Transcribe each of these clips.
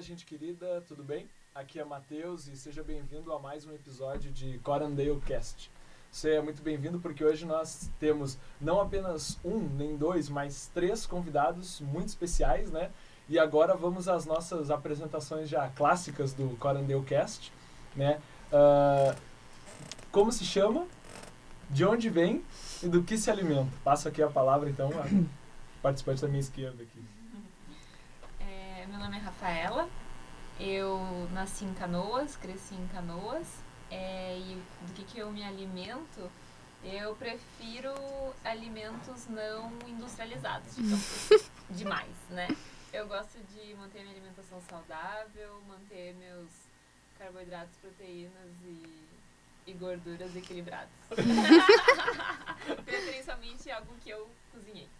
Gente querida, tudo bem? Aqui é Matheus e seja bem-vindo a mais um episódio de Corandale Cast. Você é muito bem-vindo porque hoje nós temos não apenas um, nem dois, mas três convidados muito especiais, né? E agora vamos às nossas apresentações já clássicas do Corandale Cast, né? Uh, como se chama, de onde vem e do que se alimenta. Passo aqui a palavra, então, a participante da minha esquerda aqui. Meu nome é Rafaela, eu nasci em Canoas, cresci em Canoas, é, e do que, que eu me alimento? Eu prefiro alimentos não industrializados, então, demais, né? Eu gosto de manter minha alimentação saudável, manter meus carboidratos, proteínas e, e gorduras equilibradas. Preferencialmente algo que eu cozinhei.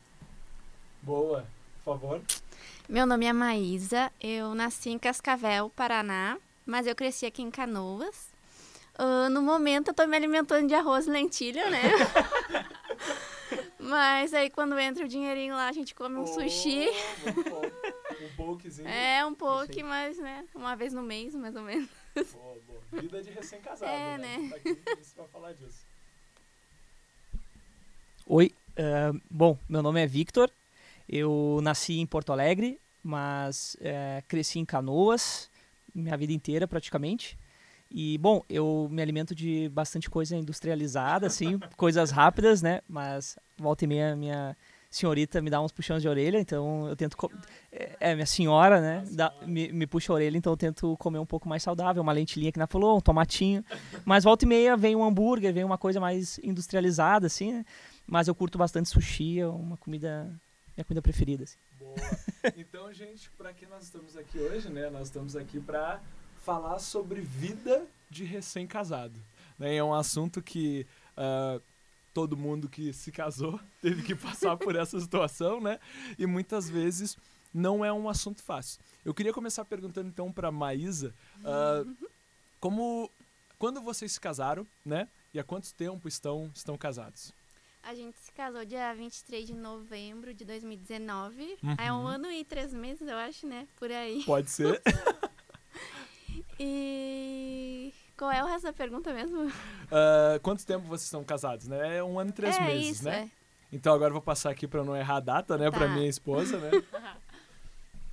Boa, por favor. Meu nome é Maísa, eu nasci em Cascavel, Paraná, mas eu cresci aqui em Canoas. Uh, no momento eu tô me alimentando de arroz e lentilha, né? mas aí quando entra o dinheirinho lá, a gente come um Oh, sushi. muito bom. Um pokezinho. É, um pouco, Perfeito. mas, né? Uma vez no mês, mais ou menos. Boa, boa. Vida de recém-casado, É, né? né? Tá aqui pra falar disso. Oi, eh, bom, meu nome é Victor, eu nasci em Porto Alegre, mas eh, cresci em Canoas, minha vida inteira praticamente. E, bom, eu me alimento de bastante coisa industrializada, assim, coisas rápidas, né? Mas volta e meia minha senhorita me dá uns puxões de orelha, então eu tento. É, é, minha senhora, né? dá- me, me puxa a orelha, então eu tento comer um pouco mais saudável, uma lentilhinha que na falou, um tomatinho. Mas volta e meia vem um hambúrguer, vem uma coisa mais industrializada, assim, né? Mas eu curto bastante sushi, é uma comida. Minha comida preferida. Assim. Boa. Então, gente, para que nós estamos aqui hoje, né? Nós estamos aqui para falar sobre vida de recém-casado. Né? É um assunto que ah, todo mundo que se casou teve que passar por essa situação, né? E muitas vezes não é um assunto fácil. Eu queria começar perguntando então para Maísa, ah, como quando vocês se casaram, né? E há quanto tempo estão estão casados? A gente se casou dia 23 de novembro de 2019. Uhum. É um ano e três meses, eu acho, né? Por aí. Pode ser? E qual é o resto da pergunta mesmo? Ah, quanto tempo vocês estão casados, né? É um ano e três é meses, isso, né? é. Então agora eu vou passar aqui pra não errar a data, né? Pra Tá. minha esposa, né?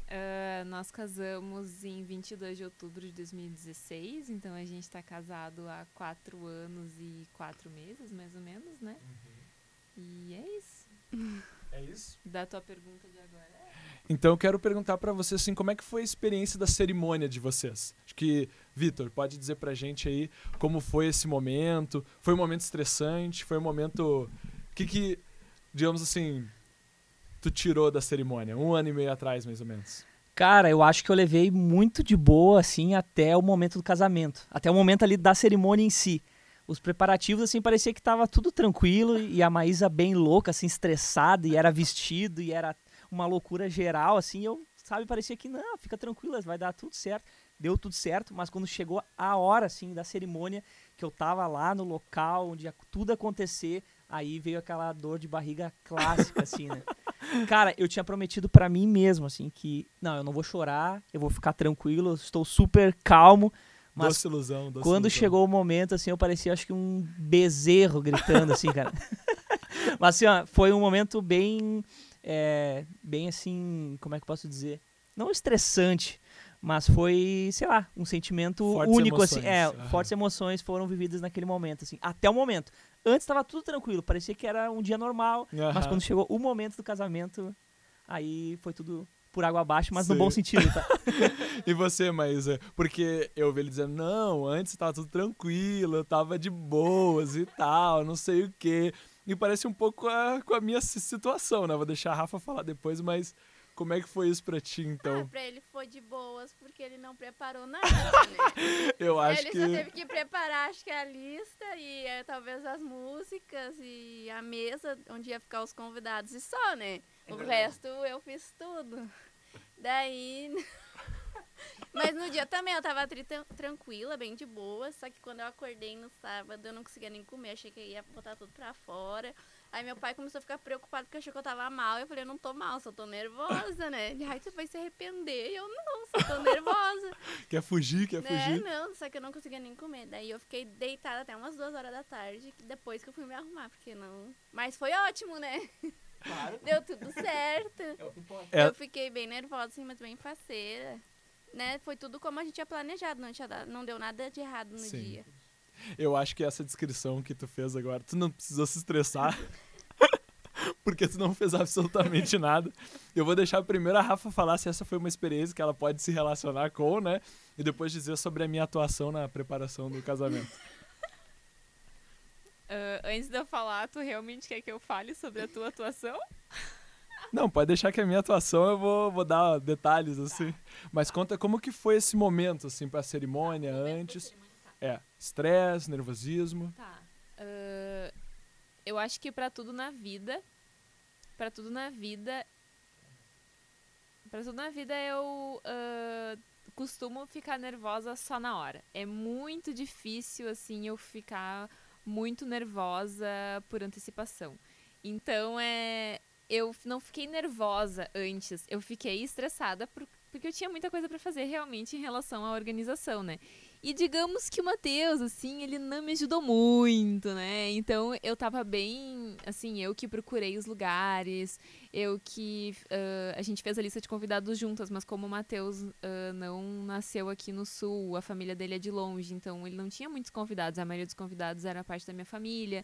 Ah, nós casamos em 22 de outubro de 2016, então a gente está casado há quatro anos e quatro meses, mais ou menos, né? E é isso. É isso? Da tua pergunta de agora. é Então eu quero perguntar pra vocês assim, como é que foi a experiência da cerimônia de vocês? Acho que, Vitor, pode dizer pra gente aí como foi esse momento? Foi um momento estressante? Foi um momento... O que que, digamos assim, tu tirou da cerimônia? Um ano e meio atrás, mais ou menos. Cara, eu acho que eu levei muito de boa, assim, até o momento do casamento. Até o momento ali da cerimônia em si. Os preparativos, assim, parecia que tava tudo tranquilo e a Maísa bem louca, assim, estressada, e era vestido, e era uma loucura geral, assim, eu, sabe, parecia que, não, fica tranquila, vai dar tudo certo. Deu tudo certo, mas quando chegou a hora, assim, da cerimônia, que eu tava lá no local onde ia tudo acontecer, aí veio aquela dor de barriga clássica, assim, né? Cara, eu tinha prometido pra mim mesmo, assim, que, não, eu não vou chorar, eu vou ficar tranquilo, estou super calmo, mas doce ilusão, doce quando ilusão. chegou o momento, assim, eu parecia, acho que um bezerro gritando, assim, cara. Mas, assim, ó, foi um momento bem, é, bem, assim, como é que eu posso dizer? Não estressante, mas foi, sei lá, um sentimento Fortes único, assim. É, emoções, aham. fortes emoções foram vividas naquele momento, assim, até o momento. Antes estava tudo tranquilo, parecia que era um dia normal, mas Aham. quando chegou o momento do casamento, aí foi tudo por água abaixo, mas Sim. no bom sentido, tá? E você, Maísa? Porque eu ouvi ele dizendo, não, antes tava tudo tranquilo, eu tava de boas e tal, não sei o quê. E parece um pouco com a, com a minha si- situação, né? Vou deixar a Rafa falar depois, mas como é que foi isso pra ti, Ah, então? pra ele foi de boas, porque ele não preparou nada, né? Eu acho ele que... só teve que preparar, acho que a lista e eh, talvez as músicas e a mesa onde ia ficar os convidados e só, né? É o resto eu fiz tudo. Daí. Mas no dia também eu tava tranquila, bem de boa. Só que quando eu acordei no sábado eu não conseguia nem comer. Achei que eu ia botar tudo pra fora. Aí meu pai começou a ficar preocupado porque achou que eu tava mal. Eu falei, eu não tô mal, só tô nervosa, né? Ele, ai, você vai se arrepender. E eu, não, só tô nervosa. Quer fugir, quer né? fugir. Não, só que eu não conseguia nem comer. Daí eu fiquei deitada até umas duas horas da tarde, depois que eu fui me arrumar, porque não... Mas foi ótimo, né? Claro. Deu tudo certo. É o que importa. É. Eu fiquei bem nervosa, assim, mas bem faceira. Né? Foi tudo como a gente tinha planejado, não, tinha dado- não deu nada de errado no Sim. dia. Eu acho que essa descrição que tu fez agora, tu não precisou se estressar. Porque tu não fez absolutamente nada. Eu vou deixar primeiro a Rafa falar se essa foi uma experiência que ela pode se relacionar com, né? E depois dizer sobre a minha atuação na preparação do casamento. Ah, antes de eu falar, tu realmente quer que eu fale sobre a tua atuação? Não, pode deixar que a minha atuação eu vou, vou dar detalhes, assim. Mas conta como que foi esse momento, assim, pra cerimônia, antes. É, estresse, nervosismo. Tá. Ah, eu acho que pra tudo na vida, pra tudo na vida, pra tudo na vida eu ah, costumo ficar nervosa só na hora. É muito difícil assim eu ficar muito nervosa por antecipação. Então é eu não fiquei nervosa antes, eu fiquei estressada por- porque eu tinha muita coisa pra fazer realmente em relação à organização, né? E digamos que o Matheus, assim, ele não me ajudou muito, né? Então eu tava bem, assim, eu que procurei os lugares, eu que. ah, a gente fez a lista de convidados juntas, mas como o Matheus ah, não nasceu aqui no sul, a família dele é de longe, então ele não tinha muitos convidados, a maioria dos convidados era parte da minha família.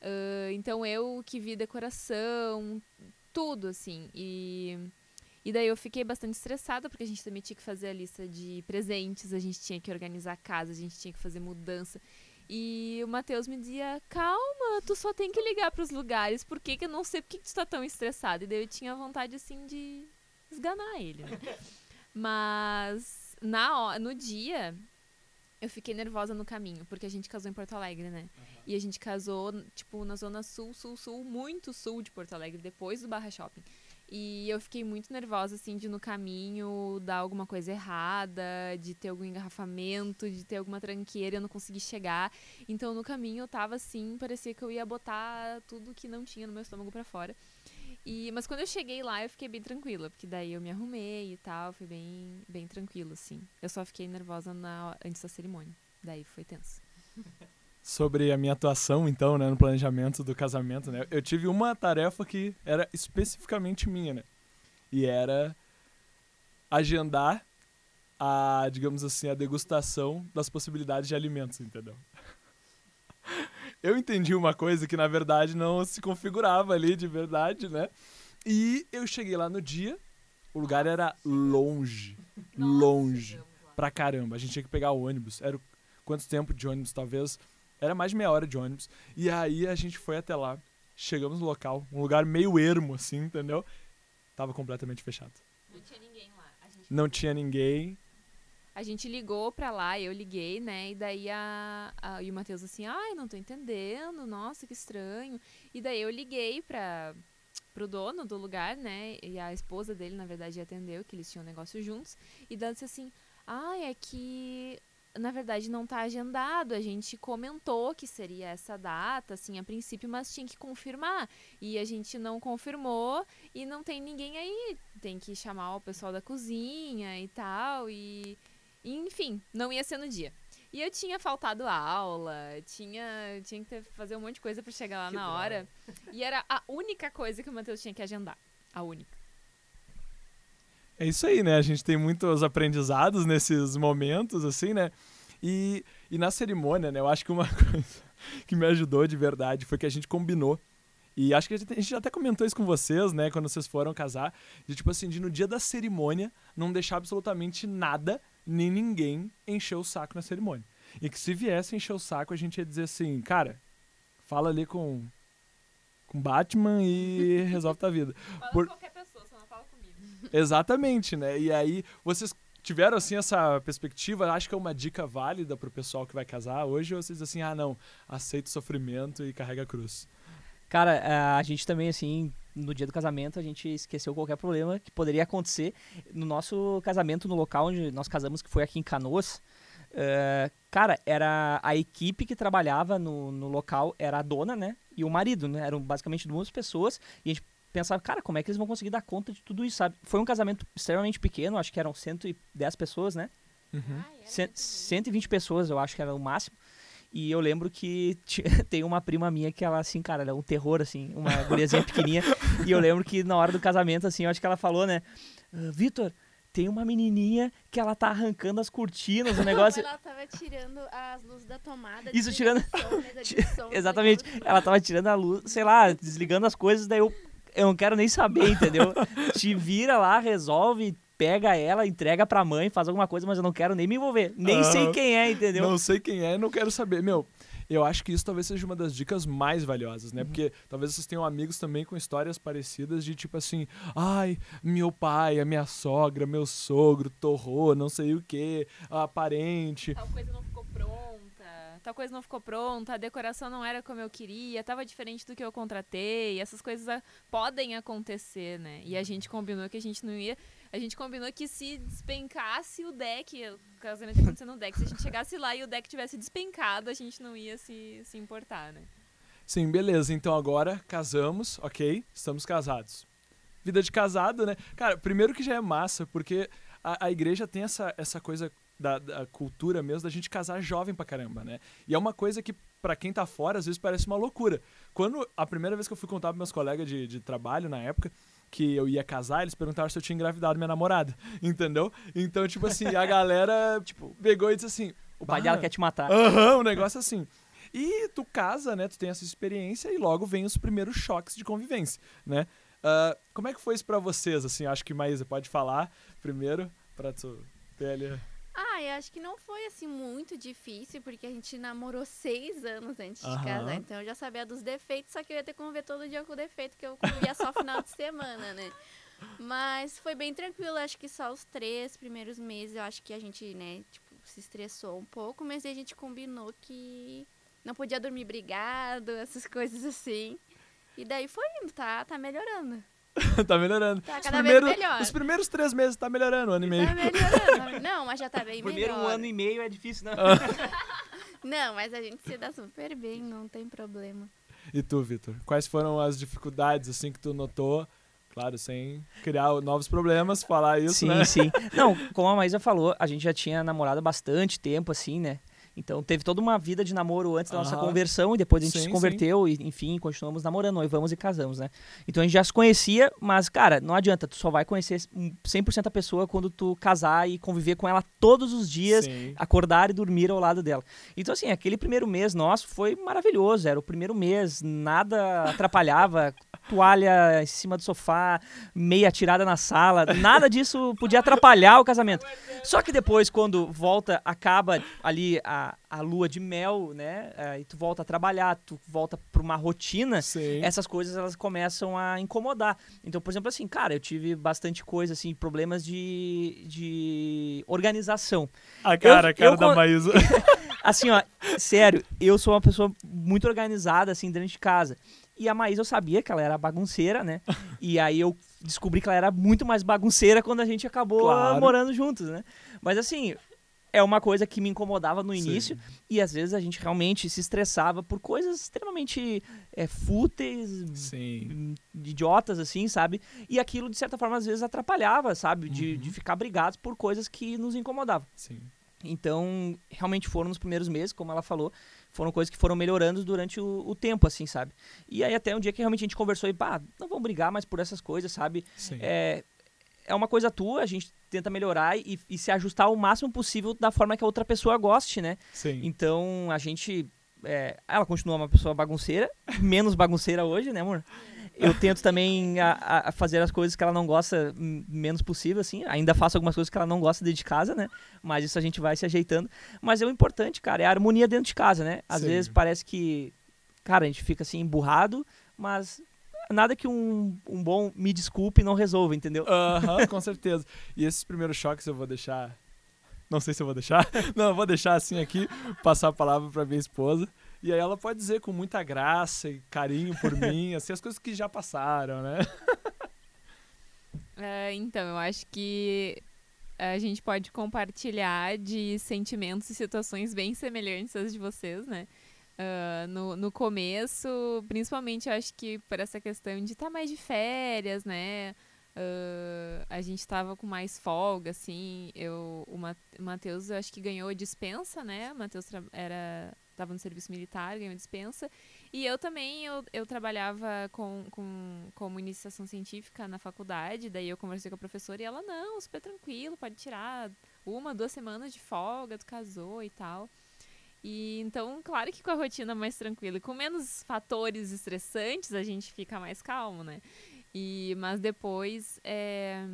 Ah, então eu que vi decoração, tudo, assim. E. E daí eu fiquei bastante estressada, porque a gente também tinha que fazer a lista de presentes, a gente tinha que organizar a casa, a gente tinha que fazer mudança. E o Matheus me dizia, calma, tu só tem que ligar pros lugares, por que que eu não sei por que que tu tá tão estressado? E daí eu tinha vontade, assim, de esganar ele, né? Mas na no dia, eu fiquei nervosa no caminho, porque a gente casou em Porto Alegre, né? E a gente casou, tipo, na zona sul, sul, sul, muito sul de Porto Alegre, depois do Barra Shopping. E eu fiquei muito nervosa, assim, de no caminho dar alguma coisa errada, de ter algum engarrafamento, de ter alguma tranqueira eu não consegui chegar. Então, no caminho, eu tava assim, parecia que eu ia botar tudo que não tinha no meu estômago pra fora. E, mas quando eu cheguei lá, eu fiquei bem tranquila, porque daí eu me arrumei e tal, foi bem, bem tranquilo, assim. Eu só fiquei nervosa na, antes da cerimônia. Daí foi tenso. sobre a minha atuação, então, né, no planejamento do casamento, né? Eu tive uma tarefa que era especificamente minha, né? E era agendar a, digamos assim, a degustação das possibilidades de alimentos, entendeu? Eu entendi uma coisa que na verdade não se configurava ali de verdade, né? E eu cheguei lá no dia, o lugar era longe, longe pra caramba. A gente tinha que pegar o ônibus. Era quanto tempo de ônibus? Talvez era mais de meia hora de ônibus. E aí a gente foi até lá. Chegamos no local, um lugar meio ermo, assim, entendeu? Tava completamente fechado. Não tinha ninguém lá. A gente, Não tinha ninguém. a gente ligou pra lá, eu liguei, né? E daí a, a, e o Matheus assim, ai, não tô entendendo, nossa, que estranho. E daí eu liguei pra, pro dono do lugar, né? E a esposa dele, na verdade, atendeu, que eles tinham um negócio juntos. E disse assim, ai, é que na verdade não tá agendado. A gente comentou que seria essa data, assim, a princípio, mas tinha que confirmar. E a gente não confirmou e não tem ninguém aí. Tem que chamar o pessoal da cozinha e tal. E, enfim, não ia ser no dia. E eu tinha faltado aula, tinha, tinha que ter- fazer um monte de coisa pra chegar lá Que na droga. hora. E era a única coisa que o Matheus tinha que agendar. A única. É isso aí, né? A gente tem muitos aprendizados nesses momentos, assim, né? E, e na cerimônia, né? Eu acho que uma coisa que me ajudou de verdade foi que a gente combinou. E acho que a gente, a gente até comentou isso com vocês, né? Quando vocês foram casar. De tipo assim, de no dia da cerimônia não deixar absolutamente nada, nem ninguém encher o saco na cerimônia. E que se viesse encher o saco, a gente ia dizer assim, cara, fala ali com, com Batman e resolve tua vida. Fala Por- com qualquer pessoa, só não fala comigo. Exatamente, né? E aí, vocês tiveram, assim, essa perspectiva? Acho que é uma dica válida pro pessoal que vai casar hoje? Ou vocês assim, ah, não, aceita o sofrimento e carrega a cruz? Cara, é, a gente também, assim, no dia do casamento, a gente esqueceu qualquer problema que poderia acontecer. No nosso casamento, no local onde nós casamos, que foi aqui em Canoas, eh, cara, era a equipe que trabalhava no, no local, era a dona, né? E o marido, né? Eram basicamente duas pessoas. E a gente pensava, cara, como é que eles vão conseguir dar conta de tudo isso, sabe? Foi um casamento extremamente pequeno, acho que eram 110 pessoas, né? Uhum. Muito lindo. 120 pessoas, eu acho que era o máximo. E eu lembro que tem uma prima minha que ela, assim, cara, ela é um terror, assim, uma guriazinha pequenininha. e eu lembro que na hora do casamento, assim, eu acho que ela falou, né? "Ah, Vitor, tem uma menininha que ela tá arrancando as cortinas, o negócio... Ela tava tirando as luzes da tomada. Isso, tirando- som, som, Exatamente. desligando Ela tava tirando a luz, sei lá, desligando as coisas, daí eu, eu não quero nem saber, entendeu? Te vira lá, resolve, pega ela, entrega pra mãe, faz alguma coisa, mas eu não quero nem me envolver. Nem sei quem é, entendeu? Não sei quem é, não quero saber. Meu, eu acho que isso talvez seja uma das dicas mais valiosas, Uhum. né? Porque talvez vocês tenham amigos também com histórias parecidas de tipo assim, ai, meu pai, a minha sogra, meu sogro, torrou, não sei o que, a parente. Tal coisa não ficou tal coisa não ficou pronta, a decoração não era como eu queria, tava diferente do que eu contratei. Essas coisas ah, podem acontecer, né? E a gente combinou que a gente não ia. A gente combinou que se despencasse o deck, o casamento ia no deck, se a gente chegasse lá e o deck tivesse despencado, a gente não ia se, se importar, né? Sim, beleza. Então agora casamos, ok? Estamos casados. Vida de casado, né? Cara, primeiro que já é massa, porque a, a igreja tem essa, essa coisa da, da cultura mesmo da gente casar jovem pra caramba, né? E é uma coisa que, pra quem tá fora, às vezes parece uma loucura. Quando a primeira vez que eu fui contar pros meus colegas de, de trabalho na época, que eu ia casar, eles perguntaram se eu tinha engravidado minha namorada, entendeu? Então, tipo assim, a galera, tipo, pegou e disse assim... O pai "Bah, dela quer te matar. Aham, um negócio assim. E tu casa, né? Tu tem essa experiência e logo vem os primeiros choques de convivência, né? Ah, como é que foi isso pra vocês, assim? Acho que Maísa pode falar primeiro pra tu ter ali... Ah, eu acho que não foi assim muito difícil, porque a gente namorou seis anos antes Aham. de casar. Então eu já sabia dos defeitos, só que eu ia ter que conviver todo dia com o defeito, que eu convivia só final de semana, né? Mas foi bem tranquilo, acho que só os três primeiros meses eu acho que a gente, né, tipo, se estressou um pouco, mas aí a gente combinou que não podia dormir brigado, essas coisas assim. E daí foi indo, tá, tá melhorando. tá melhorando. Tá Os cada vez primeiros- melhor. Os primeiros três meses tá melhorando, um ano e meio. Tá melhorando. Não, mas já tá bem Primeiro melhor. um ano e meio é difícil, né? Não, mas a gente se dá super bem, não tem problema. E tu, Vitor? Quais foram as dificuldades, assim, que tu notou? Claro, sem criar novos problemas, falar isso, sim, né? sim. Não, como a Maísa falou, a gente já tinha namorado há bastante tempo, assim, né? Então teve toda uma vida de namoro antes da nossa Aham. conversão e depois a gente Sim, se converteu e, enfim, continuamos namorando, noivamos e casamos, né? Então a gente já se conhecia, mas, cara, não adianta, tu só vai conhecer um 100% a pessoa quando tu casar e conviver com ela todos os dias, Sim. acordar e dormir ao lado dela. Então, assim, aquele primeiro mês nosso foi maravilhoso. Era o primeiro mês, nada atrapalhava. Toalha em cima do sofá, meia tirada na sala, nada disso podia atrapalhar o casamento. Só que depois, quando volta, acaba ali a, a lua de mel, né? Aí tu volta a trabalhar, tu volta pra uma rotina Sim. essas coisas elas começam a incomodar. Então, por exemplo, assim, cara, eu tive bastante coisa, assim, problemas de, de organização. A cara, eu- a cara eu da con- Maísa. Assim, ó, sério, eu sou uma pessoa muito organizada, assim, dentro de casa. E a Maísa, eu sabia que ela era bagunceira, né? E aí eu descobri que ela era muito mais bagunceira quando a gente acabou Claro. morando juntos, né? Mas assim, é uma coisa que me incomodava no Sim. início. E às vezes a gente realmente se estressava por coisas extremamente é, fúteis, Sim. idiotas, assim, sabe? E aquilo, de certa forma, às vezes atrapalhava, sabe? De, Uhum. de ficar brigados por coisas que nos incomodavam. Sim. Então, realmente foram nos primeiros meses, como ela falou, foram coisas que foram melhorando durante o, o tempo, assim, sabe? E aí até um dia que realmente a gente conversou e, pá, não vamos brigar mais por essas coisas, sabe? Sim. É, é uma coisa tua, a gente tenta melhorar e, e se ajustar o máximo possível da forma que a outra pessoa goste, né? Sim. Então, a gente... é, ela continua uma pessoa bagunceira, menos bagunceira hoje, né, amor? Eu tento também a, a- fazer as coisas que ela não gosta menos possível, assim. Ainda faço algumas coisas que ela não gosta dentro de casa, né? Mas isso a gente vai se ajeitando. Mas é o importante, cara, é a harmonia dentro de casa, né? Às Sim. vezes parece que, cara, a gente fica assim emburrado, mas nada que um, um bom me desculpe não resolva, entendeu? Aham, com certeza. E esses primeiros choques eu vou deixar. Não sei se eu vou deixar. Não, eu vou deixar assim aqui, passar a palavra pra minha esposa. E aí ela pode dizer com muita graça e carinho por mim, assim, as coisas que já passaram, né? É, então, eu acho que a gente pode compartilhar de sentimentos e situações bem semelhantes às de vocês, né? Uh, no, no começo, principalmente, eu acho que por essa questão de estar tá mais de férias, né? Uh, a gente estava com mais folga, assim. Eu, o Matheus, eu acho que ganhou dispensa, né? O Matheus era estava no serviço militar, ganhou dispensa. E eu também, eu, eu trabalhava com, com, como iniciação científica na faculdade, daí eu conversei com a professora e ela, não, super tranquilo, pode tirar uma, duas semanas de folga, tu casou e tal. E então, claro que com a rotina mais tranquila e com menos fatores estressantes, a gente fica mais calmo, né? E, mas depois, é,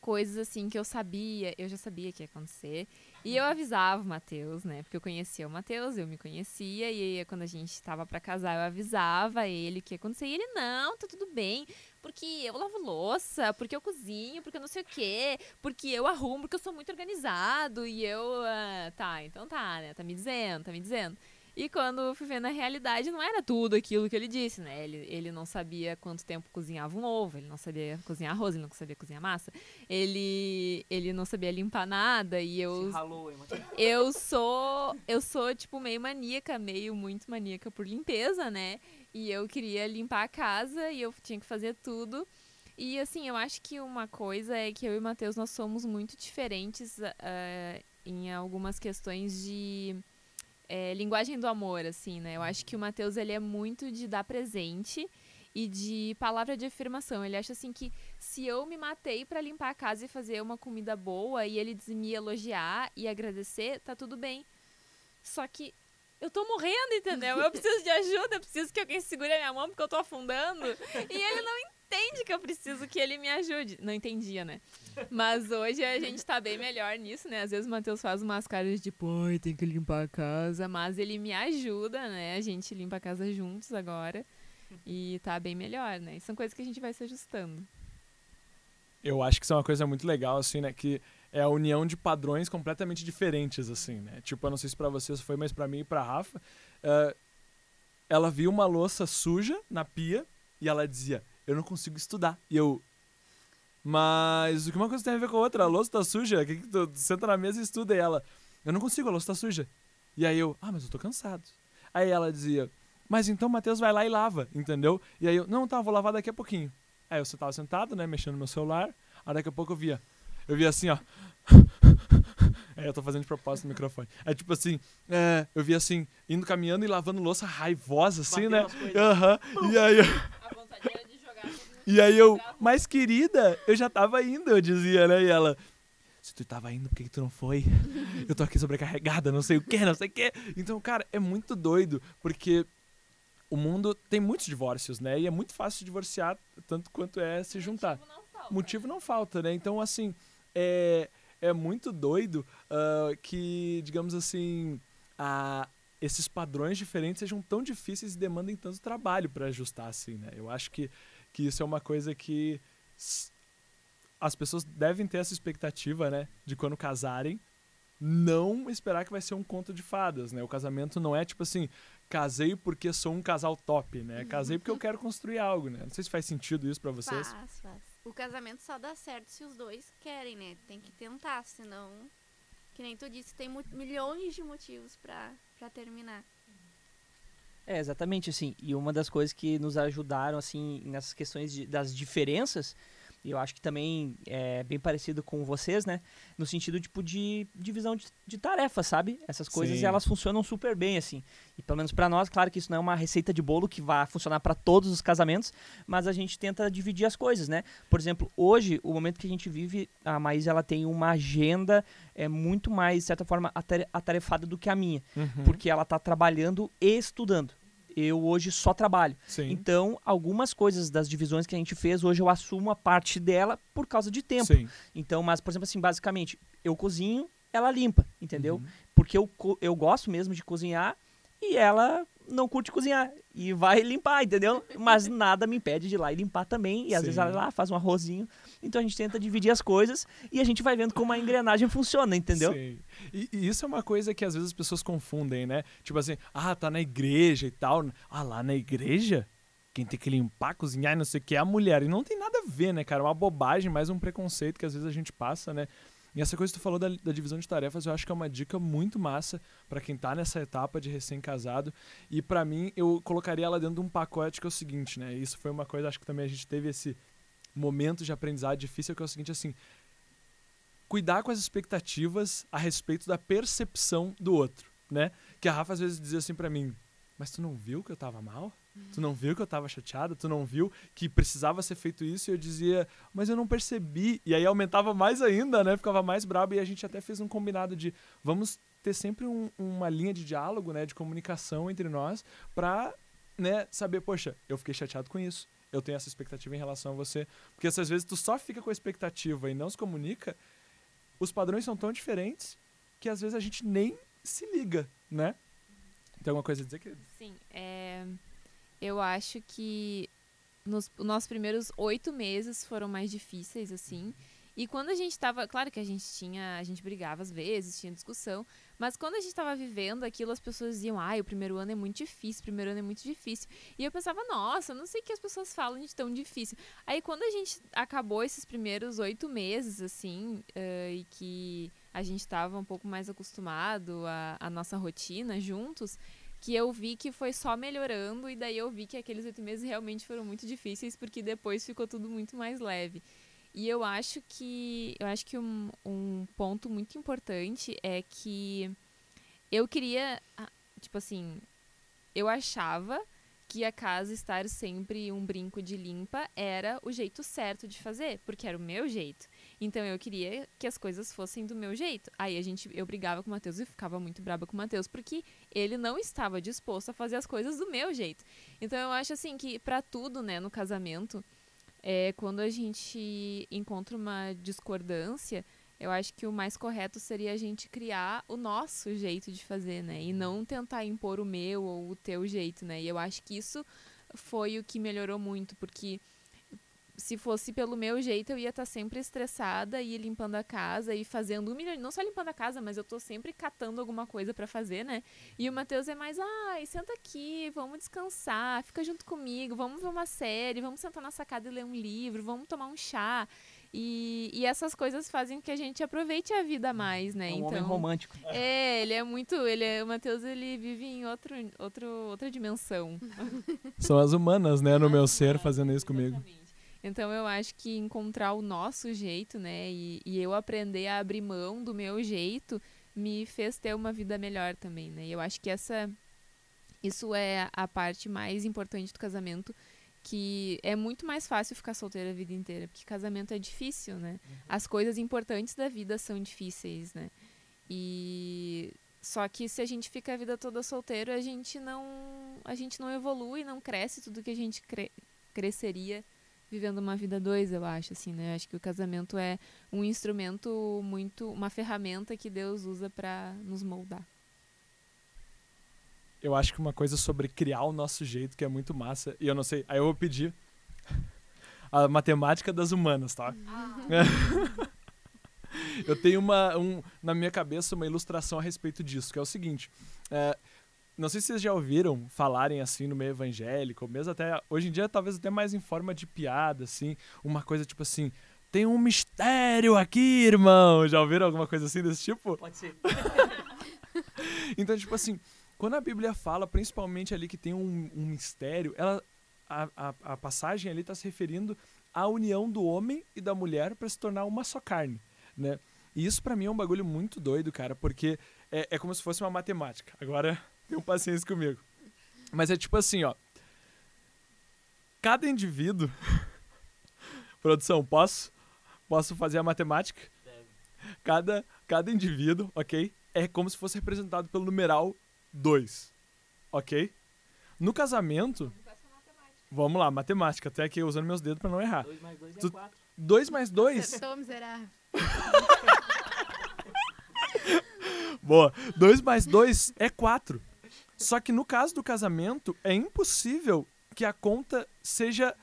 coisas assim que eu sabia, eu já sabia que ia acontecer. E eu avisava o Matheus, né? Porque eu conhecia o Matheus, eu me conhecia. E aí, quando a gente estava para casar, eu avisava ele o que ia acontecer. E ele, não, tá tudo bem. Porque eu lavo louça, porque eu cozinho, porque eu não sei o quê. Porque eu arrumo, porque eu sou muito organizado. E eu. Uh, tá, então tá, né? Tá me dizendo, tá me dizendo. E quando fui ver na realidade, não era tudo aquilo que ele disse, né? Ele, ele não sabia quanto tempo cozinhava um ovo, ele não sabia cozinhar arroz, ele não sabia cozinhar massa. Ele, ele não sabia limpar nada e eu ralou, eu sou eu sou tipo meio maníaca, meio muito maníaca por limpeza, né? E eu queria limpar a casa e eu tinha que fazer tudo. E assim, eu acho que uma coisa é que eu e o Matheus nós somos muito diferentes uh, em algumas questões de é, linguagem do amor, assim, né? Eu acho que o Matheus, ele é muito de dar presente e de palavra de afirmação. Ele acha assim que se eu me matei para limpar a casa e fazer uma comida boa e ele me elogiar e agradecer, tá tudo bem. Só que eu tô morrendo, entendeu? Eu preciso de ajuda, eu preciso que alguém segure a minha mão porque eu tô afundando. E ele não entende que eu preciso que ele me ajude. Não entendia, né? Mas hoje a gente tá bem melhor nisso, né? Às vezes o Matheus faz umas caras de tipo, tem que limpar a casa. Mas ele me ajuda, né? A gente limpa a casa juntos agora. E tá bem melhor, né? E são coisas que a gente vai se ajustando. Eu acho que isso é uma coisa muito legal, assim, né? Que é a união de padrões completamente diferentes, assim, né? Tipo, eu não sei se pra vocês foi, mas pra mim e pra Rafa. Uh, ela viu uma louça suja na pia e ela dizia, eu não consigo estudar. E eu. Mas o que uma coisa tem a ver com a outra? A louça tá suja. Que, que tu, tu senta na mesa e estuda. E ela, eu não consigo, a louça tá suja. E aí eu, ah, mas eu tô cansado. Aí ela dizia, mas então Matheus vai lá e lava, entendeu? E aí eu, não, tá, vou lavar daqui a pouquinho. Aí eu tava sentado, né, mexendo no meu celular. Aí daqui a pouco eu via, eu via assim, ó. É, eu tô fazendo de propósito no microfone. É tipo assim, é, eu vi assim, indo caminhando e lavando louça raivosa, assim, né? Aham. Uhum. E aí eu. E aí eu, mas querida, eu já tava indo, eu dizia, né? E ela, se tu tava indo, por que, que tu não foi? Eu tô aqui sobrecarregada, não sei o que, não sei o que. Então, cara, é muito doido, porque o mundo tem muitos divórcios, né? E é muito fácil se divorciar, tanto quanto é se juntar. Motivo não falta, Motivo não falta né? Então, assim, é, é muito doido uh, que, digamos assim, a, esses padrões diferentes sejam tão difíceis e demandem tanto trabalho para ajustar, assim, né? Eu acho que que isso é uma coisa que as pessoas devem ter essa expectativa, né, de quando casarem, não esperar que vai ser um conto de fadas, né? O casamento não é tipo assim, casei porque sou um casal top, né? Casei porque eu quero construir algo, né? Não sei se faz sentido isso para vocês. Faz, faz. O casamento só dá certo se os dois querem, né? Tem que tentar, senão, que nem tu disse, tem milhões de motivos para terminar. É, exatamente, assim. E uma das coisas que nos ajudaram, assim, nessas questões de, das diferenças, e eu acho que também é bem parecido com vocês, né? No sentido, tipo, de divisão de, de tarefas, sabe? Essas coisas, Sim. elas funcionam super bem, assim. E pelo menos para nós, claro que isso não é uma receita de bolo que vai funcionar para todos os casamentos, mas a gente tenta dividir as coisas, né? Por exemplo, hoje, o momento que a gente vive, a Maísa, ela tem uma agenda é muito mais, de certa forma, atarefada do que a minha. Uhum. Porque ela tá trabalhando e estudando eu hoje só trabalho. Sim. Então, algumas coisas das divisões que a gente fez, hoje eu assumo a parte dela por causa de tempo. Sim. Então, mas, por exemplo, assim, basicamente, eu cozinho, ela limpa, entendeu? Uhum. Porque eu, eu gosto mesmo de cozinhar e ela não curte cozinhar e vai limpar, entendeu? Mas nada me impede de ir lá e limpar também. E às Sim. vezes ela lá faz um arrozinho. Então a gente tenta dividir as coisas e a gente vai vendo como a engrenagem funciona, entendeu? Sim. E, e, isso é uma coisa que às vezes as pessoas confundem, né? Tipo assim, ah, tá na igreja e tal. Ah, lá na igreja? Quem tem que limpar, cozinhar e não sei o que é a mulher. E não tem nada a ver, né, cara? É uma bobagem, mais um preconceito que às vezes a gente passa, né? E essa coisa que tu falou da, da divisão de tarefas, eu acho que é uma dica muito massa para quem tá nessa etapa de recém-casado. E para mim, eu colocaria ela dentro de um pacote que é o seguinte, né? Isso foi uma coisa, acho que também a gente teve esse momento de aprendizado difícil, que é o seguinte, assim, cuidar com as expectativas a respeito da percepção do outro, né? Que a Rafa às vezes dizia assim para mim, mas tu não viu que eu tava mal? Tu não viu que eu tava chateada? Tu não viu que precisava ser feito isso? E eu dizia, mas eu não percebi. E aí aumentava mais ainda, né? Ficava mais brabo. E a gente até fez um combinado de vamos ter sempre um, uma linha de diálogo, né? De comunicação entre nós pra né, saber, poxa, eu fiquei chateado com isso. Eu tenho essa expectativa em relação a você. Porque às vezes tu só fica com a expectativa e não se comunica, os padrões são tão diferentes que às vezes a gente nem se liga, né? Tem alguma coisa a dizer, querido? Sim, é, eu acho que nos nossos primeiros oito meses foram mais difíceis, assim. E quando a gente tava. Claro que a gente tinha. A gente brigava às vezes, tinha discussão. Mas quando a gente tava vivendo aquilo, as pessoas diziam, ai, o primeiro ano é muito difícil, o primeiro ano é muito difícil. E eu pensava, nossa, não sei o que as pessoas falam de tão difícil. Aí quando a gente acabou esses primeiros oito meses, assim, uh, e que a gente tava um pouco mais acostumado à, à nossa rotina juntos, que eu vi que foi só melhorando, e daí eu vi que aqueles oito meses realmente foram muito difíceis, porque depois ficou tudo muito mais leve. E eu acho que eu acho que um, um ponto muito importante é que eu queria, ah, tipo assim, eu achava que a casa estar sempre um brinco de limpa era o jeito certo de fazer, porque era o meu jeito. Então eu queria que as coisas fossem do meu jeito. Aí a gente eu brigava com o Matheus e ficava muito brava com o Matheus porque ele não estava disposto a fazer as coisas do meu jeito. Então eu acho assim que para tudo, né, no casamento, é, quando a gente encontra uma discordância, eu acho que o mais correto seria a gente criar o nosso jeito de fazer, né? E não tentar impor o meu ou o teu jeito, né? E eu acho que isso foi o que melhorou muito, porque se fosse pelo meu jeito, eu ia estar sempre estressada e limpando a casa e fazendo um milhão. Não só limpando a casa, mas eu tô sempre catando alguma coisa para fazer, né? E o Matheus é mais, ai, senta aqui, vamos descansar, fica junto comigo, vamos ver uma série, vamos sentar na sacada e ler um livro, vamos tomar um chá. E, e essas coisas fazem que a gente aproveite a vida mais, né? É um então, homem romântico. É, ele é muito. Ele é, o Matheus ele vive em outro, outro, outra dimensão. São as humanas, né, no meu ser, fazendo isso comigo. Exatamente. Então eu acho que encontrar o nosso jeito, né, e, e, eu aprender a abrir mão do meu jeito me fez ter uma vida melhor também, né? E eu acho que essa isso é a parte mais importante do casamento, que é muito mais fácil ficar solteira a vida inteira, porque casamento é difícil, né? Uhum. As coisas importantes da vida são difíceis, né? E só que se a gente fica a vida toda solteiro, a gente não a gente não evolui, não cresce tudo que a gente cre cresceria vivendo uma vida dois, eu acho, assim, né? Eu acho que o casamento é um instrumento muito, uma ferramenta que Deus usa para nos moldar. Eu acho que uma coisa sobre criar o nosso jeito que é muito massa, e eu não sei, aí eu vou pedir a matemática das humanas, tá? Ah. eu tenho uma, um, na minha cabeça uma ilustração a respeito disso, que é o seguinte. É, não sei se vocês já ouviram falarem assim no meio evangélico, mesmo até hoje em dia talvez até mais em forma de piada, assim, uma coisa tipo assim, tem um mistério aqui, irmão. Já ouviram alguma coisa assim desse tipo? Pode ser. então, tipo assim, quando a Bíblia fala, principalmente ali que tem um, um mistério, ela, a, a, a, passagem ali está se referindo à união do homem e da mulher para se tornar uma só carne, né? E isso para mim é um bagulho muito doido, cara, porque é, é como se fosse uma matemática. Agora, Tenham paciência comigo. Mas é tipo assim, ó. Cada indivíduo. Produção, posso? Posso fazer a matemática? Cada, cada indivíduo, ok? É como se fosse representado pelo numeral 2. Ok? No casamento. Vamos lá, matemática. Até aqui usando meus dedos pra não errar. 2 mais 2 é 4. 2 mais 2? Estou miserável. Boa. 2 mais 2 é 4. Só que no caso do casamento, é impossível que a conta seja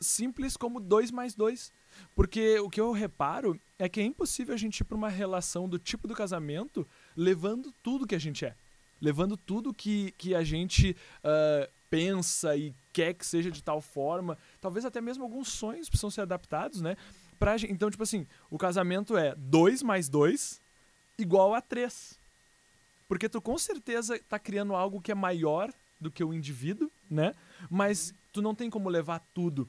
simples como 2 mais 2. Porque o que eu reparo é que é impossível a gente ir para uma relação do tipo do casamento levando tudo que a gente é. Levando tudo que, que a gente uh, pensa e quer que seja de tal forma. Talvez até mesmo alguns sonhos precisam ser adaptados, né? pra. Então, tipo assim, o casamento é 2 mais 2 igual a 3. Porque tu com certeza tá criando algo que é maior do que o indivíduo, né? Mas tu não tem como levar tudo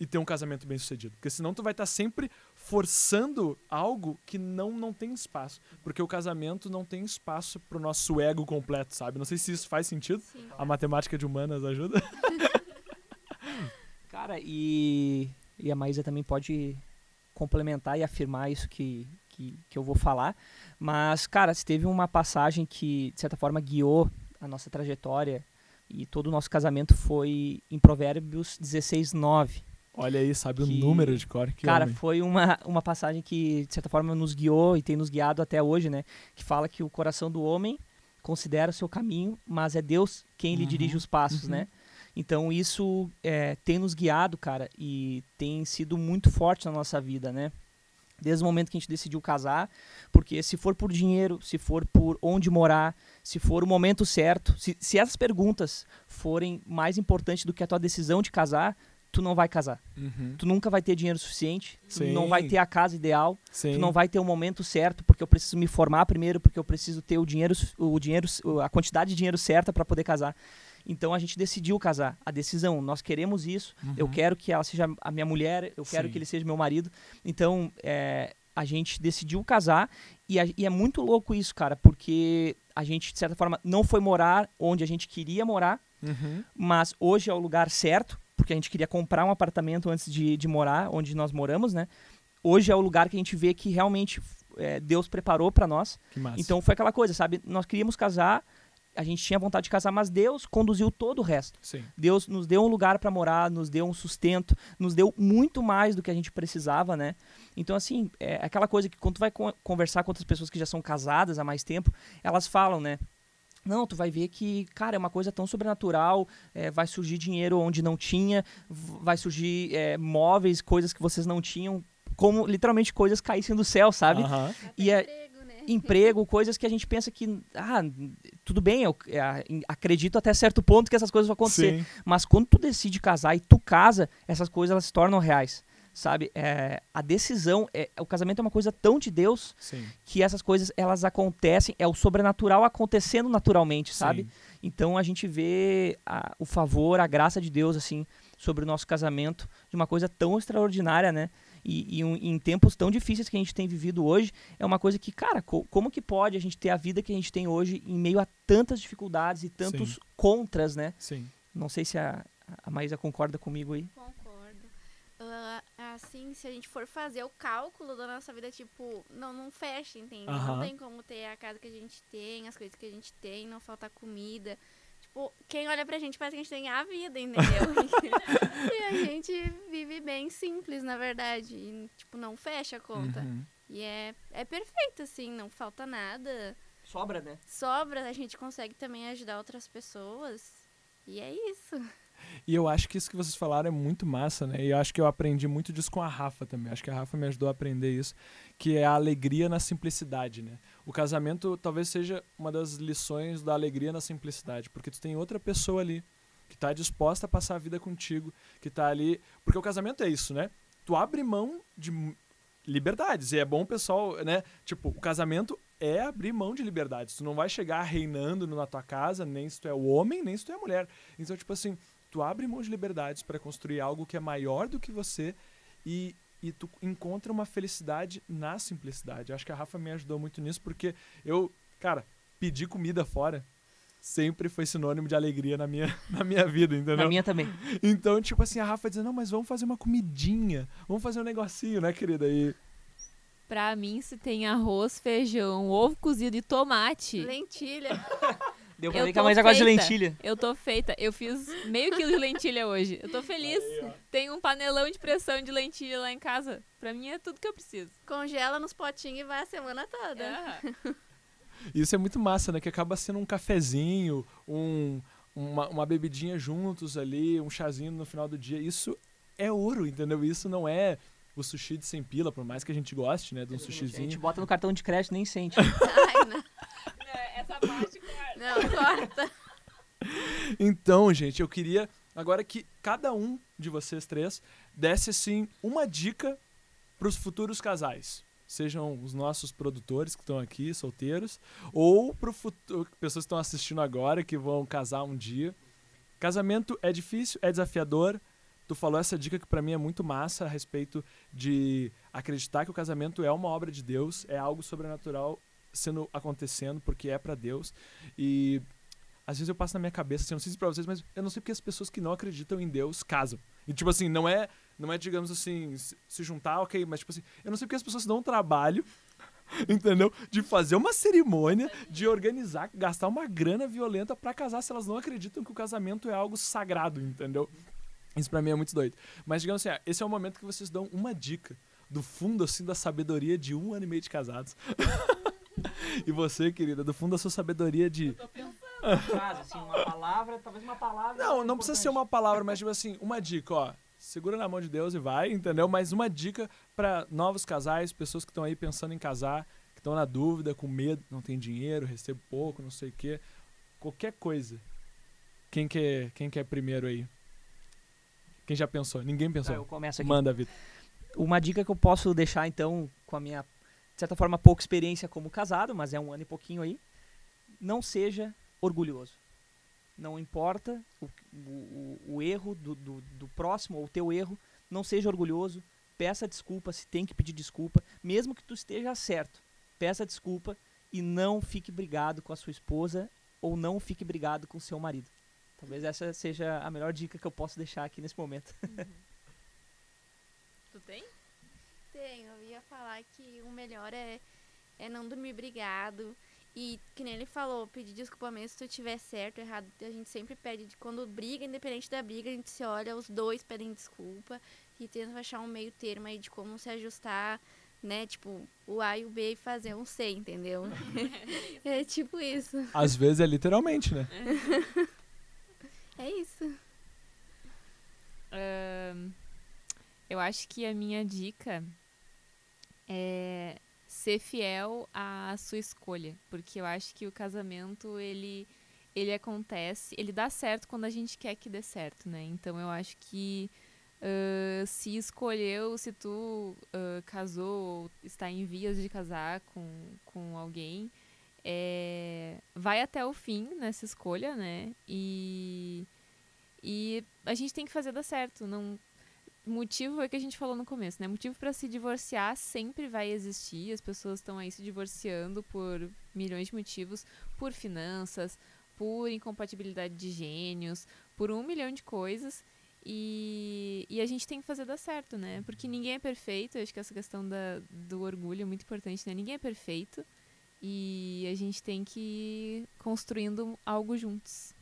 e ter um casamento bem sucedido. Porque senão tu vai estar sempre forçando algo que não, não tem espaço. Porque o casamento não tem espaço pro nosso ego completo, sabe? Não sei se isso faz sentido. Sim. A matemática de humanas ajuda. Cara, e, e a Maísa também pode complementar e afirmar isso que, que, que eu vou falar. Mas, cara, se teve uma passagem que, de certa forma, guiou a nossa trajetória e todo o nosso casamento foi em Provérbios 16, 9. Olha aí, sabe Que- o número de cor que Cara, homem. foi uma, uma passagem que, de certa forma, nos guiou e tem nos guiado até hoje, né? Que fala que o coração do homem considera o seu caminho, mas é Deus quem lhe Uhum, dirige os passos, uhum. né? Então isso é, tem nos guiado, cara, e tem sido muito forte na nossa vida, né? Desde o momento que a gente decidiu casar, porque se for por dinheiro, se for por onde morar, se for o momento certo, se, se essas perguntas forem mais importantes do que a tua decisão de casar, tu não vai casar. Uhum. Tu nunca vai ter dinheiro suficiente, tu Sim. não vai ter a casa ideal, Sim. tu não vai ter o momento certo, porque eu preciso me formar primeiro, porque eu preciso ter o dinheiro, o dinheiro, a quantidade de dinheiro certa para poder casar. Então a gente decidiu casar. A decisão, nós queremos isso. Eu Uhum. quero que ela seja a minha mulher, eu quero Sim. que ele seja meu marido. Então é, a gente decidiu casar e, a- e é muito louco isso, cara, porque a gente de certa forma não foi morar onde a gente queria morar, Uhum. mas hoje é o lugar certo, porque a gente queria comprar um apartamento antes de, de morar onde nós moramos, né? Hoje é o lugar que a gente vê que realmente é, Deus preparou para nós. Então foi aquela coisa, sabe? Nós queríamos casar, a gente tinha vontade de casar, mas Deus conduziu todo o resto. Sim. Deus nos deu um lugar para morar, nos deu um sustento, nos deu muito mais do que a gente precisava, né? Então, assim, é aquela coisa que quando tu vai con- conversar com outras pessoas que já são casadas há mais tempo, elas falam, né? Não, tu vai ver que, cara, é uma coisa tão sobrenatural, é, vai surgir dinheiro onde não tinha, vai surgir é, móveis, coisas que vocês não tinham, como literalmente coisas caíssem do céu, sabe? Até E é- emprego, né? emprego, coisas que a gente pensa que, ah, tudo bem, eu é, acredito até certo ponto que essas coisas vão acontecer. Sim. Mas quando tu decide casar e tu casa, essas coisas elas se tornam reais, sabe? É, a decisão, é, o casamento é uma coisa tão de Deus Sim. que essas coisas elas acontecem, é o sobrenatural acontecendo naturalmente, sabe? Sim. Então a gente vê a- o favor, a graça de Deus assim sobre o nosso casamento de uma coisa tão extraordinária, né? E, e um- em tempos tão difíceis que a gente tem vivido hoje, é uma coisa que, cara, co- como que pode a gente ter a vida que a gente tem hoje em meio a tantas dificuldades e tantos Sim. contras, né? Sim. Não sei se a, a Maísa concorda comigo aí. Concordo. Ah, assim, se a gente for fazer o cálculo da nossa vida, tipo, não, não fecha, entende? Não tem como ter a casa que a gente tem, as coisas que a gente tem, não faltar comida. Tipo, quem olha pra gente parece que a gente tem a vida, entendeu? e a gente vive bem simples, na verdade. E, tipo, não fecha a conta. Uhum. E é, é perfeito, assim, não falta nada. Sobra, né? Sobra, a gente consegue também ajudar outras pessoas. E é isso. E eu acho que isso que vocês falaram é muito massa, né? E eu acho que eu aprendi muito disso com a Rafa também. Acho que a Rafa me ajudou a aprender isso, que é a alegria na simplicidade, né? O casamento talvez seja uma das lições da alegria na simplicidade, porque tu tem outra pessoa ali que tá disposta a passar a vida contigo, que tá ali, porque o casamento é isso, né? Tu abre mão de liberdades. E é bom o pessoal, né? Tipo, o casamento é abrir mão de liberdades. Tu não vai chegar reinando na tua casa, nem se tu é o homem, nem se tu é a mulher. Então, tipo assim, tu abre mão de liberdades para construir algo que é maior do que você e, e tu encontra uma felicidade na simplicidade. Acho que a Rafa me ajudou muito nisso porque eu, cara, pedir comida fora sempre foi sinônimo de alegria na minha, na minha vida, entendeu? Na minha também. Então, tipo assim, a Rafa dizendo, não, mas vamos fazer uma comidinha, vamos fazer um negocinho, né, querida? E Pra mim, se tem arroz, feijão, ovo cozido e tomate, Lentilha. Deu pra Eu ver que a tô Maísa gosta de feita. lentilha. eu tô feita. Eu fiz meio quilo de lentilha hoje. Eu tô feliz. Tem um panelão de pressão de lentilha lá em casa. Pra mim é tudo que eu preciso. Congela nos potinhos e vai a semana toda. Ah, isso é muito massa, né? Que acaba sendo um cafezinho, um, uma, uma bebidinha juntos ali, um chazinho no final do dia. Isso é ouro, entendeu? Isso não é o sushi de 100 pila, por mais que a gente goste, né? De um A gente sushizinho. bota no cartão de crédito e nem sente. Ai, não. Não, corta. Então, gente, eu queria agora que cada um de vocês três desse assim uma dica para os futuros casais, sejam os nossos produtores que estão aqui, solteiros, ou para pessoas que estão assistindo agora que vão casar um dia. Casamento é difícil, é desafiador. Tu falou essa dica que para mim é muito massa a respeito de acreditar que o casamento é uma obra de Deus, é algo sobrenatural sendo acontecendo porque é para Deus. E às vezes eu passo na minha cabeça, assim, eu não sei se pra vocês, mas eu não sei porque as pessoas que não acreditam em Deus casam. E tipo assim, não é, não é digamos assim, se juntar, ok, mas tipo assim, eu não sei porque as pessoas dão um trabalho entendeu? De fazer uma cerimônia, de organizar, gastar uma grana violenta para casar se elas não acreditam que o casamento é algo sagrado, entendeu? Isso para mim é muito doido. Mas digamos assim, esse é o momento que vocês dão uma dica do fundo assim da sabedoria de um ano e meio de casados. e você, querida, do fundo da sua sabedoria de Eu tô pensando. Uma frase, assim, uma palavra, talvez uma palavra. Não, não precisa ser uma palavra, mas tipo assim, uma dica, ó segura na mão de Deus e vai, entendeu? Mas uma dica para novos casais, pessoas que estão aí pensando em casar, que estão na dúvida, com medo, não tem dinheiro, recebo pouco, não sei o quê. Qualquer coisa. Quem quer, quem quer primeiro aí? Quem já pensou? Ninguém pensou. Tá, eu começo aqui. Manda, Vitor. Uma dica que eu posso deixar, então, com a minha, certa forma, pouca experiência como casado, mas é um ano e pouquinho aí. Não seja orgulhoso. Não importa o, o, o erro do, do, do próximo ou o teu erro, não seja orgulhoso, peça desculpa se tem que pedir desculpa, mesmo que tu esteja certo. Peça desculpa e não fique brigado com a sua esposa ou não fique brigado com o seu marido. Talvez essa seja a melhor dica que eu posso deixar aqui nesse momento. Uhum. tu tem? Tenho, falar que o melhor é, é não dormir brigado, e que nem ele falou, pedir desculpa mesmo se tu tiver certo ou errado. A gente sempre pede, quando briga, independente da briga, a gente se olha, os dois pedem desculpa e tenta achar um meio termo aí de como se ajustar, né? Tipo, o A e o B e fazer um C, entendeu? é tipo isso. Às vezes é literalmente, né? é isso. eu acho que a minha dica é ser fiel à sua escolha, porque eu acho que o casamento ele ele acontece, ele dá certo quando a gente quer que dê certo, né? Então eu acho que uh, se escolheu, se tu uh, casou ou está em vias de casar com, com alguém, é, vai até o fim nessa escolha, né? E, e a gente tem que fazer dar certo, não motivo é que a gente falou no começo, né? Motivo para se divorciar sempre vai existir. As pessoas estão aí se divorciando por milhões de motivos, por finanças, por incompatibilidade de gênios, por um milhão de coisas. E, e a gente tem que fazer dar certo, né? Porque ninguém é perfeito. Eu acho que essa questão da, do orgulho é muito importante, né? Ninguém é perfeito. E a gente tem que ir construindo algo juntos.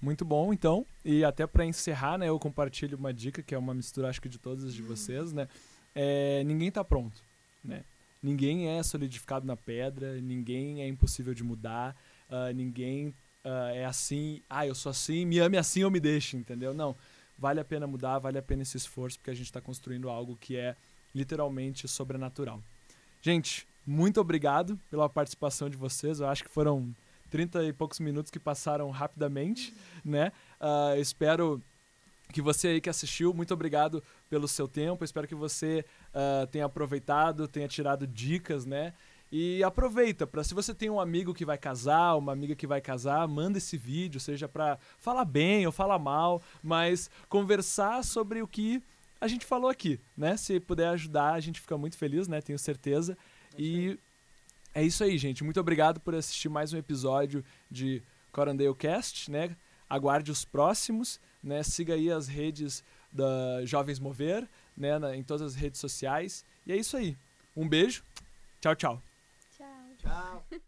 Muito bom, então. E até para encerrar, né, eu compartilho uma dica que é uma mistura, acho que de todas de vocês, né? É, ninguém está pronto, né? Ninguém é solidificado na pedra, ninguém é impossível de mudar, uh, ninguém uh, é assim, ah, eu sou assim, me ame assim ou me deixe, entendeu? Não, vale a pena mudar, vale a pena esse esforço, porque a gente está construindo algo que é literalmente sobrenatural. Gente, muito obrigado pela participação de vocês, eu acho que foram 30 e poucos minutos que passaram rapidamente, né? Uh, espero que você aí que assistiu, muito obrigado pelo seu tempo. Espero que você uh, tenha aproveitado, tenha tirado dicas, né? E aproveita para se você tem um amigo que vai casar, uma amiga que vai casar, manda esse vídeo, seja para falar bem ou falar mal, mas conversar sobre o que a gente falou aqui, né? Se puder ajudar, a gente fica muito feliz, né? Tenho certeza. E é isso aí, gente. Muito obrigado por assistir mais um episódio de Corandale Cast, né? Aguarde os próximos, né? Siga aí as redes da Jovens Mover, né? Na, em todas as redes sociais. E é isso aí. Um beijo. Tchau, tchau. Tchau. Tchau.